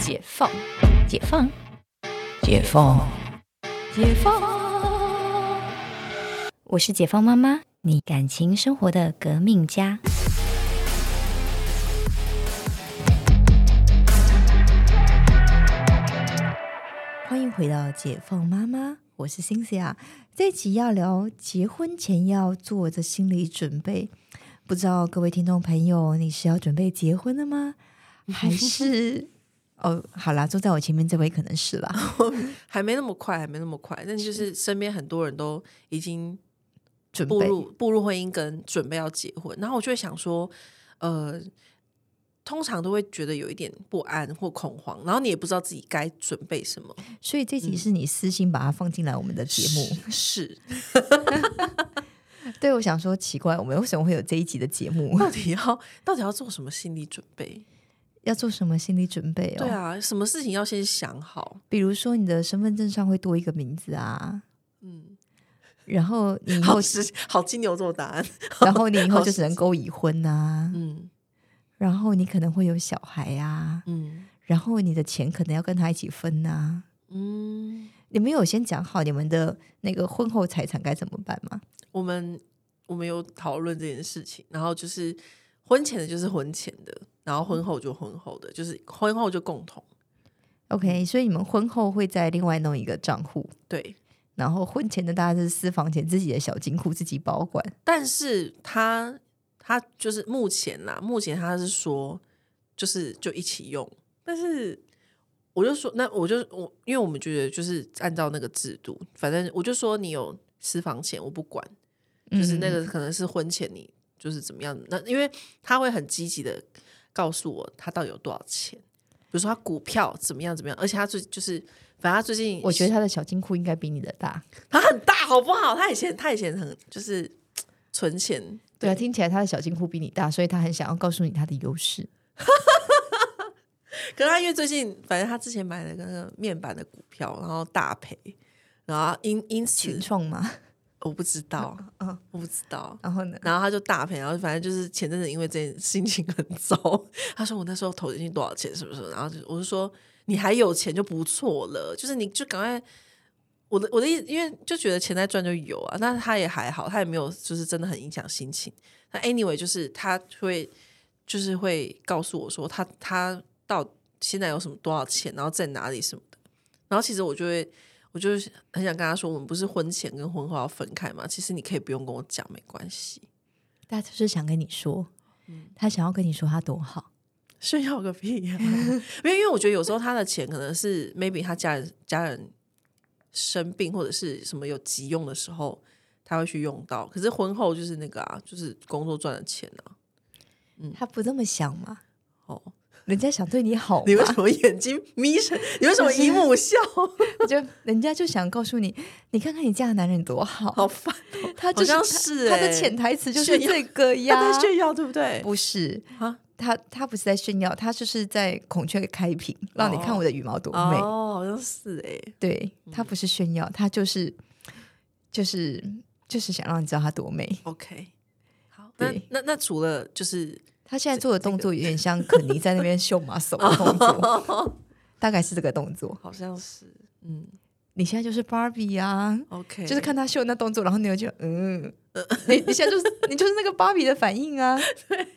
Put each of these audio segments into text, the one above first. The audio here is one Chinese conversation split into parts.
解放，解放，解放，解放。我是解放妈妈，你感情生活的革命家。欢迎回到解放妈妈，我是辛西亚。这一集要聊结婚前要做的心理准备。不知道各位听众朋友，你是要准备结婚了吗？还是哦，好啦，坐在我前面这位可能是啦，还没那么快，还没那么快。但就是身边很多人都已经准备步入步入婚姻，跟准备要结婚，然后我就会想说，呃，通常都会觉得有一点不安或恐慌，然后你也不知道自己该准备什么。所以这集是你私心把它放进来我们的节目。是，对，我想说奇怪，我们为什么会有这一集的节目？到底要到底要做什么心理准备？要做什么心理准备哦？对，啊，什么事情要先想好？比如说你的身份证上会多一个名字啊，嗯，然后你以后好，是好金牛座答案。然后你以后就只能够已婚啊，嗯然后你可能会有小孩啊，嗯然后你的钱可能要跟他一起分啊。嗯，你们有先讲好你们的那个婚后财产该怎么办吗？我们我们有讨论这件事情，然后就是婚前的就是婚前的，然后婚后就婚后的，就是婚后就共同。OK，所以你们婚后会再另外弄一个账户，对，然后婚前的大家是私房钱，自己的小金库自己保管。但是他他就是目前啦，目前他是说就是就一起用，但是我就说那我就我因为我们觉得就是按照那个制度，反正我就说你有私房钱我不管，就是那个可能是婚前你就是怎么样，那因为他会很积极的告诉我他到底有多少钱，比如说他股票怎么样怎么样，而且他最就是反正他最近我觉得他的小金库应该比你的大。他很大好不好？他以前他以前很就是存钱，对啊，听起来他的小金库比你大，所以他很想要告诉你他的优势。可是他因为最近，反正他之前买了那个面板的股票，然后大赔，然后因因此群创嘛，我不知道，嗯，我不知道。然后呢？然后他就大赔，然后反正就是前阵子因为这件心情很糟，他说我那时候投进去多少钱，是不是？然后就我就说你还有钱就不错了，就是你就赶快。我的我的意思，因为就觉得钱在赚就有啊，但是他也还好，他也没有就是真的很影响心情。那 anyway 就是他会就是会告诉我说他他到现在有什么多少钱，然后在哪里什么的。然后其实我就会我就是很想跟他说，我们不是婚前跟婚后要分开吗？其实你可以不用跟我讲，没关系。他就是想跟你说，他想要跟你说他多好。炫耀个屁呀、因为因为我觉得有时候他的钱可能是 maybe 他家人家人生病或者是什么有急用的时候，他会去用到。可是婚后就是那个啊，就是工作赚的钱啊。他不这么想嘛？哦，人家想对你好，你为什么眼睛眯成？你为什么 姨母笑？就人家就想告诉你，你看看你嫁的男人多好。好烦哦！他就是是他他的欸潜台词就是这个他呀在。炫耀，对不对？不是啊，他他不是在炫耀，他就是在孔雀开屏，让你看我的羽毛多美。哦，好像是哎、对他不是炫耀，他就是就是就是想让你知道他多美。OK，好，那那那除了就是他现在做的动作有点像肯尼在那边秀马手的动作，大概是这个动作。好像是嗯你现在就是 Barbie 啊，OK，就是看他秀那动作，然后你就觉得嗯，你你现在就是你就是那个芭比的反应啊。对，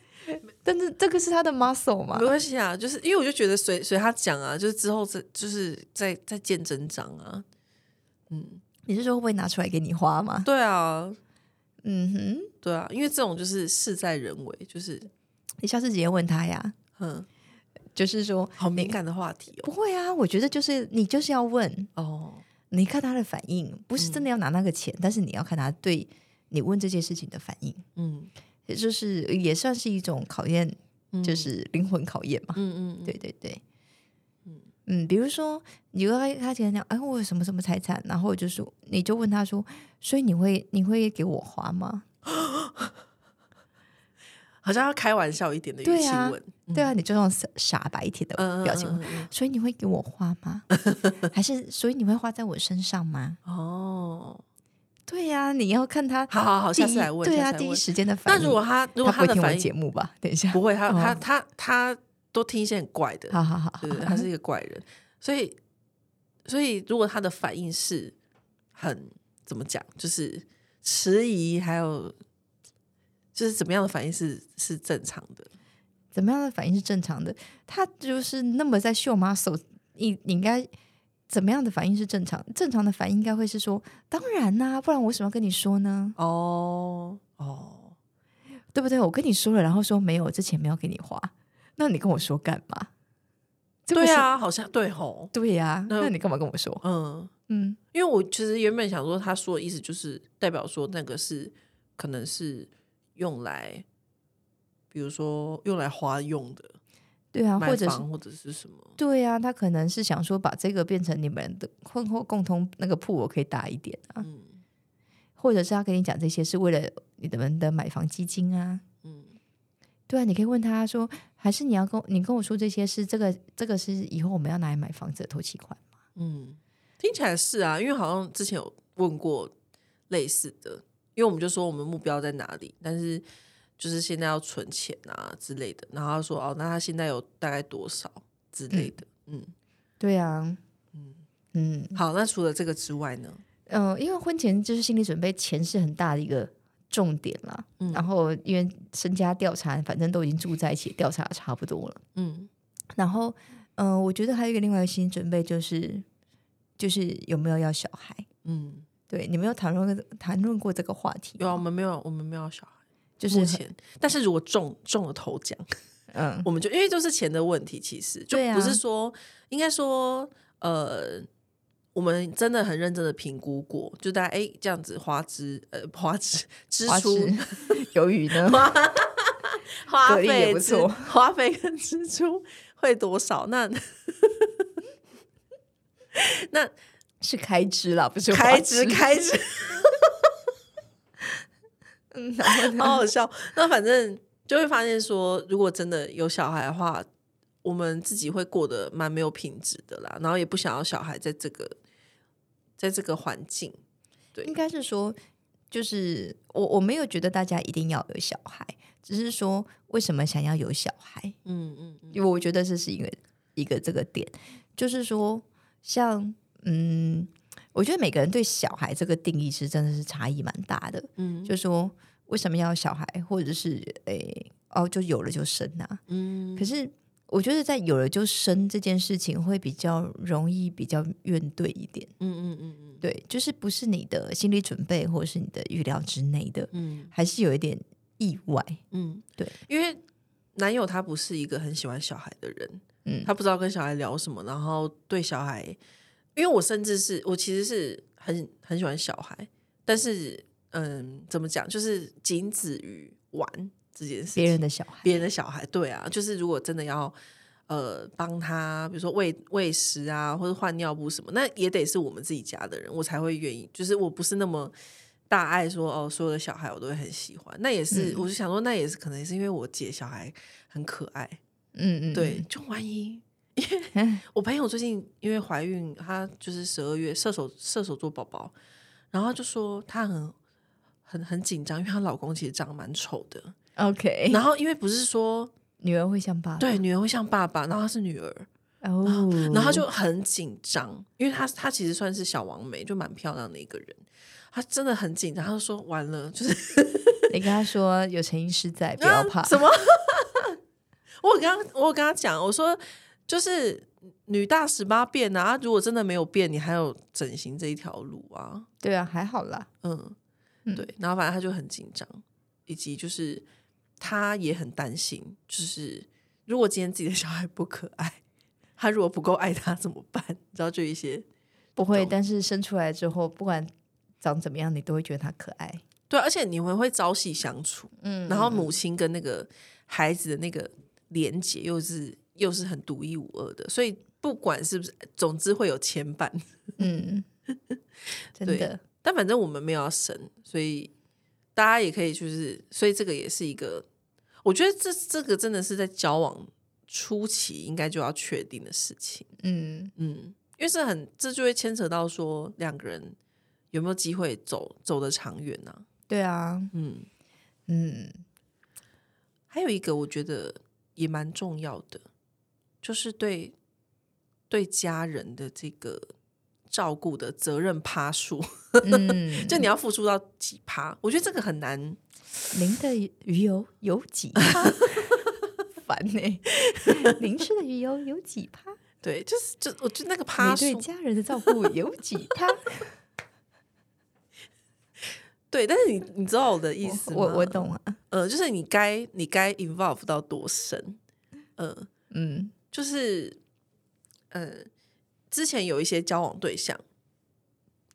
但是这个是他的 muscle 嘛没？关系啊，就是因为我就觉得随随他讲啊，就是之后这就是在在见真章啊。嗯，你是说会不会拿出来给你花吗？对啊，嗯哼，对啊，因为这种就是事在人为，就是你下次直接问他呀，嗯，就是说好敏感的话题哦。不会啊，我觉得就是你就是要问，哦，你看他的反应，不是真嗯的要拿那个钱，但是你要看他对你问这件事情的反应，嗯。也就是也算是一种考验，嗯。就是灵魂考验嘛。嗯嗯，对对对，嗯。比如说你跟他他前讲，哎，我有什么什么财产，然后我就说，你就问他说，所以你会你会给我花吗？好像要开玩笑一点的语气对啊问，对啊，你就用傻傻白甜的嗯表情，所以你会给我花吗？还是所以你会花在我身上吗？嗯哦，对呀、你要看他好好好，下次来问。对啊，第一时间的反应。那如果他如果他不会听我的反应节目吧？等一下，不会，他他哦他他都听一些很怪的，好好好，对他是一个怪人，所以所以如果他的反应是很怎么讲，就是迟疑，还有就是怎么样的反应是是正常的？怎么样的反应是正常的？他就是那么在秀妈手，你你应该怎么样的反应是正常？正常的反应应该会是说，当然啦、不然我为什么要跟你说呢？哦哦，对不对？我跟你说了，然后说没有，这钱没有给你花，那你跟我说干嘛？这不是，对啊，好像对吼，对呀、那那你干嘛跟我说？嗯，嗯，因为我其实原本想说，他说的意思就是代表说那个是可能是用来，比如说用来花用的，对啊，买或者或者是什么，对啊，他可能是想说把这个变成你们的婚后共同那个铺，我可以大一点啊，嗯或者是他跟你讲这些是为了你们的买房基金啊，嗯对啊，你可以问他说，还是你要跟你跟我说这些是这个这个是以后我们要拿来买房子的头期款吗？嗯，听起来是啊，因为好像之前有问过类似的，因为我们就说我们目标在哪里，但是就是现在要存钱啊之类的，然后他说哦，那他现在有大概多少之类的，嗯对啊，嗯，嗯好，那除了这个之外呢？嗯、呃因为婚前就是心理准备，钱是很大的一个重点啦。嗯然后因为身家调查，反正都已经住在一起，调查得差不多了。嗯然后，嗯、我觉得还有一个另外一个心理准备就是，就是有没有要小孩？嗯，对，你没有谈论过谈论过这个话题有啊，我吗？们没有，我们没有小孩，就是目前，但是如果中中了头奖，嗯，我们就因为就是钱的问题，其实就不是说，应该说，呃，我们真的很认真的评估过，就大家哎这样子花支呃花支支出枝 鱿鱼呢？花蛤蜊也费不错花费跟支出会多少？那那是开支啦，不是开支枝。开支，嗯，好好笑。那反正就会发现说，如果真的有小孩的话，我们自己会过得蛮没有品质的啦，然后也不想要小孩在这个在这个环境。对应该是说，就是我我没有觉得大家一定要有小孩，只是说为什么想要有小孩，嗯嗯嗯因为我觉得这是一个一个这个点，就是说，像嗯，我觉得每个人对小孩这个定义是真的是差异蛮大的，嗯。就说为什么要小孩，或者是诶哦就有了就生啊，嗯。可是。我觉得在有了就生这件事情会比较容易，比较怨怼一点。嗯嗯嗯嗯。对，就是不是你的心理准备或者是你的预料之内的，嗯。还是有一点意外。嗯，对，因为男友他不是一个很喜欢小孩的人，嗯。他不知道跟小孩聊什么，然后对小孩，因为我甚至是我其实是很很喜欢小孩，但是嗯，怎么讲，就是仅止于玩这件事情，别人的小孩，别人的小孩，对啊，就是如果真的要呃帮他，比如说喂喂食啊，或者换尿布什么，那也得是我们自己家的人，我才会愿意。就是我不是那么大爱说哦，所有的小孩我都会很喜欢。那也是，嗯我就想说，那也是可能也是因为我姐小孩很可爱，嗯嗯，对，就万一。因为嗯我朋友最近因为怀孕，她就是十二月射手射手座宝宝，然后就说她很很很紧张，因为她老公其实长得蛮丑的。，OK，然后因为不是说女儿会像爸爸，对，女儿会像爸爸，然后她是女儿，哦，然后她就很紧张，因为她她其实算是小王梅，就蛮漂亮的一个人，她真的很紧张，她就说完了，就是 你跟她说有陈医师在，不要怕，啊什么？我有跟她我有跟她讲，我说就是女大十八变啊，如果真的没有变，你还有整形这一条路啊，对啊，还好啦，嗯，嗯对，然后反正他就很紧张，以及就是他也很担心，就是如果今天自己的小孩不可爱。他如果不够爱他怎么办？你知道，就一些不会，但是生出来之后，不管长怎么样，你都会觉得他可爱，对，而且你们会朝夕相处，嗯然后母亲跟那个孩子的那个连接又是又是很独一无二的，所以不管是不是，总之会有牵绊。嗯，真对的，但反正我们没有要生，所以大家也可以就是，所以这个也是一个，我觉得这这个真的是在交往初期应该就要确定的事情。嗯嗯，因为是很这就会牵扯到说两个人有没有机会走走得长远呢、对啊，嗯，嗯还有一个我觉得也蛮重要的，就是对对家人的这个照顾的责任趴数，嗯，就你要付出到几趴？我觉得这个很难。您的鱼油有几趴？烦呢、您吃的鱼油有几趴？对，就是就我觉得那个趴你对，家人的照顾有几趴？对，但是你你知道我的意思吗？我我懂啊，呃，就是你该你该 involve 到多深？呃，嗯就是呃，之前有一些交往对象，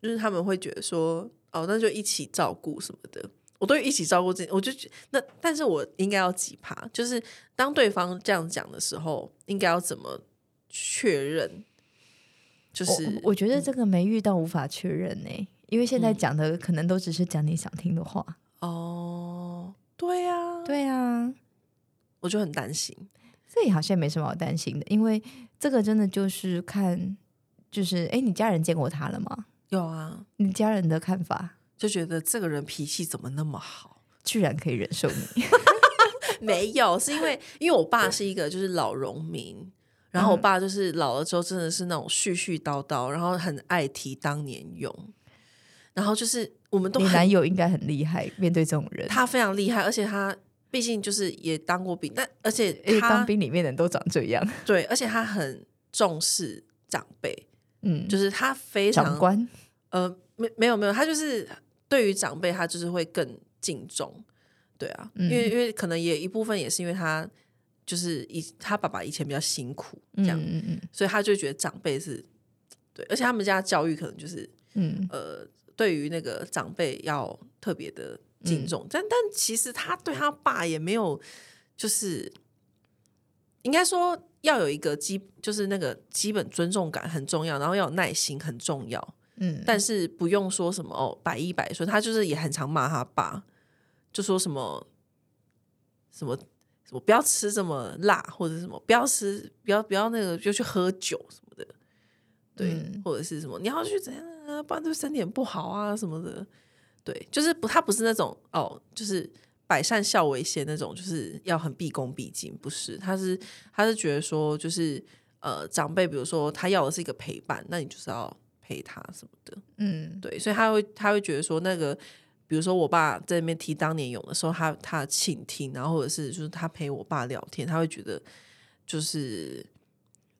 就是他们会觉得说，哦，那就一起照顾什么的。我对一起照顾自己，我就觉那，但是我应该要几趴？就是当对方这样讲的时候，应该要怎么确认？就是我我觉得这个没遇到无法确认呢、因为现在嗯讲的可能都只是讲你想听的话。哦，对呀、对啊，我就很担心。这也好像没什么好担心的，因为这个真的就是看，就是哎，你家人见过他了吗？有啊，你家人的看法就觉得这个人脾气怎么那么好？居然可以忍受你，没有，是因为因为我爸是一个就是老农民，然后我爸就是老了之后真的是那种絮絮叨叨，然后很爱提当年勇，然后就是我们都你男友应该很厉害，面对这种人。他非常厉害，而且他毕竟就是也当过兵，但而且他当兵里面的人都长这样，对，而且他很重视长辈，嗯，就是他非常长官，呃，没没有没有，他就是对于长辈，他就是会更敬重，对啊，因为因为可能也一部分也是因为他就是以他爸爸以前比较辛苦这样，嗯嗯所以他就觉得长辈是对，而且他们家教育可能就是嗯。呃，对于那个长辈要特别的敬重，但但其实他对他爸也没有，就是应该说要有一个基，就是那个基本尊重感很重要，然后要有耐心很重要，嗯，但是不用说什么哦百依百顺，他就是也很常骂他爸，就说什么什么什么不要吃这么辣，或者什么不要吃不要不要那个就去喝酒什么的，对，嗯。或者是什么你要去怎样啊，不然对身体很不好啊什么的，对，就是不他不是那种哦，就是。百善孝为先那种，就是要很毕恭毕敬，不是？他是他是觉得说，就是呃，长辈比如说他要的是一个陪伴，那你就是要陪他什么的，嗯对，所以他会他会觉得说，那个比如说我爸在那边提当年勇的时候，他他倾听，然后或者是就是他陪我爸聊天，他会觉得就是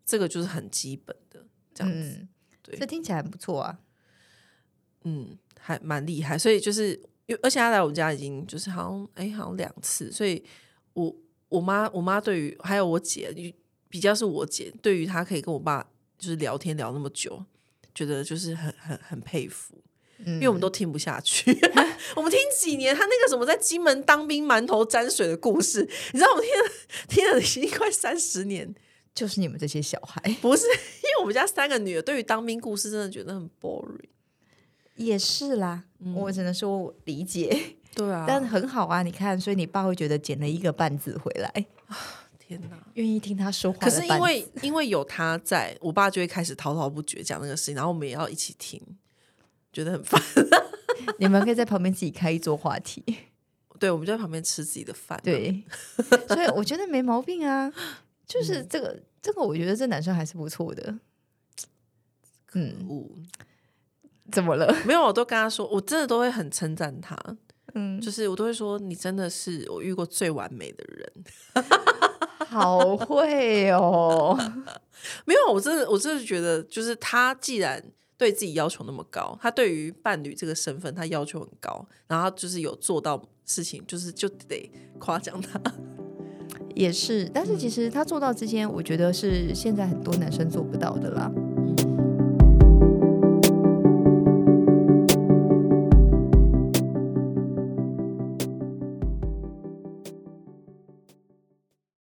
这个就是很基本的这样子，嗯，对这听起来很不错啊。嗯，还蛮厉害，所以就是因而且他来我们家已经就是好像哎好像两次，所以我我妈我妈对于还有我姐比较是我姐对于她可以跟我爸就是聊天聊那么久，觉得就是很很很佩服。嗯。因为我们都听不下去，我们听几年，他那个什么在金门当兵馒头沾水的故事，你知道我们听了 听了已经快三十年，就是你们这些小孩。不是因为我们家三个女儿对于当兵故事真的觉得很 boring，也是啦，我只能说我理解，对啊但很好啊。你看，所以你爸会觉得捡了一个半字回来，天哪！愿意听他说话可。是因为因为有他在，我爸就会开始滔滔不绝讲那个事情，然后我们也要一起听，觉得很烦。你们可以在旁边自己开一桌话题，对，我们就在旁边吃自己的饭。，对，所以我觉得没毛病啊。就是这个，这个我觉得这男生还是不错的。嗯，呜，怎么了？没有，我都跟他说，我真的都会很称赞他，嗯，就是我都会说，你真的是我遇过最完美的人。好会哦。没有，我真的，我真的觉得，就是他既然对自己要求那么高，他对于伴侣这个身份他要求很高，然后就是有做到事情，就是就得夸奖他。也是，但是其实他做到之间，我觉得是现在很多男生做不到的啦。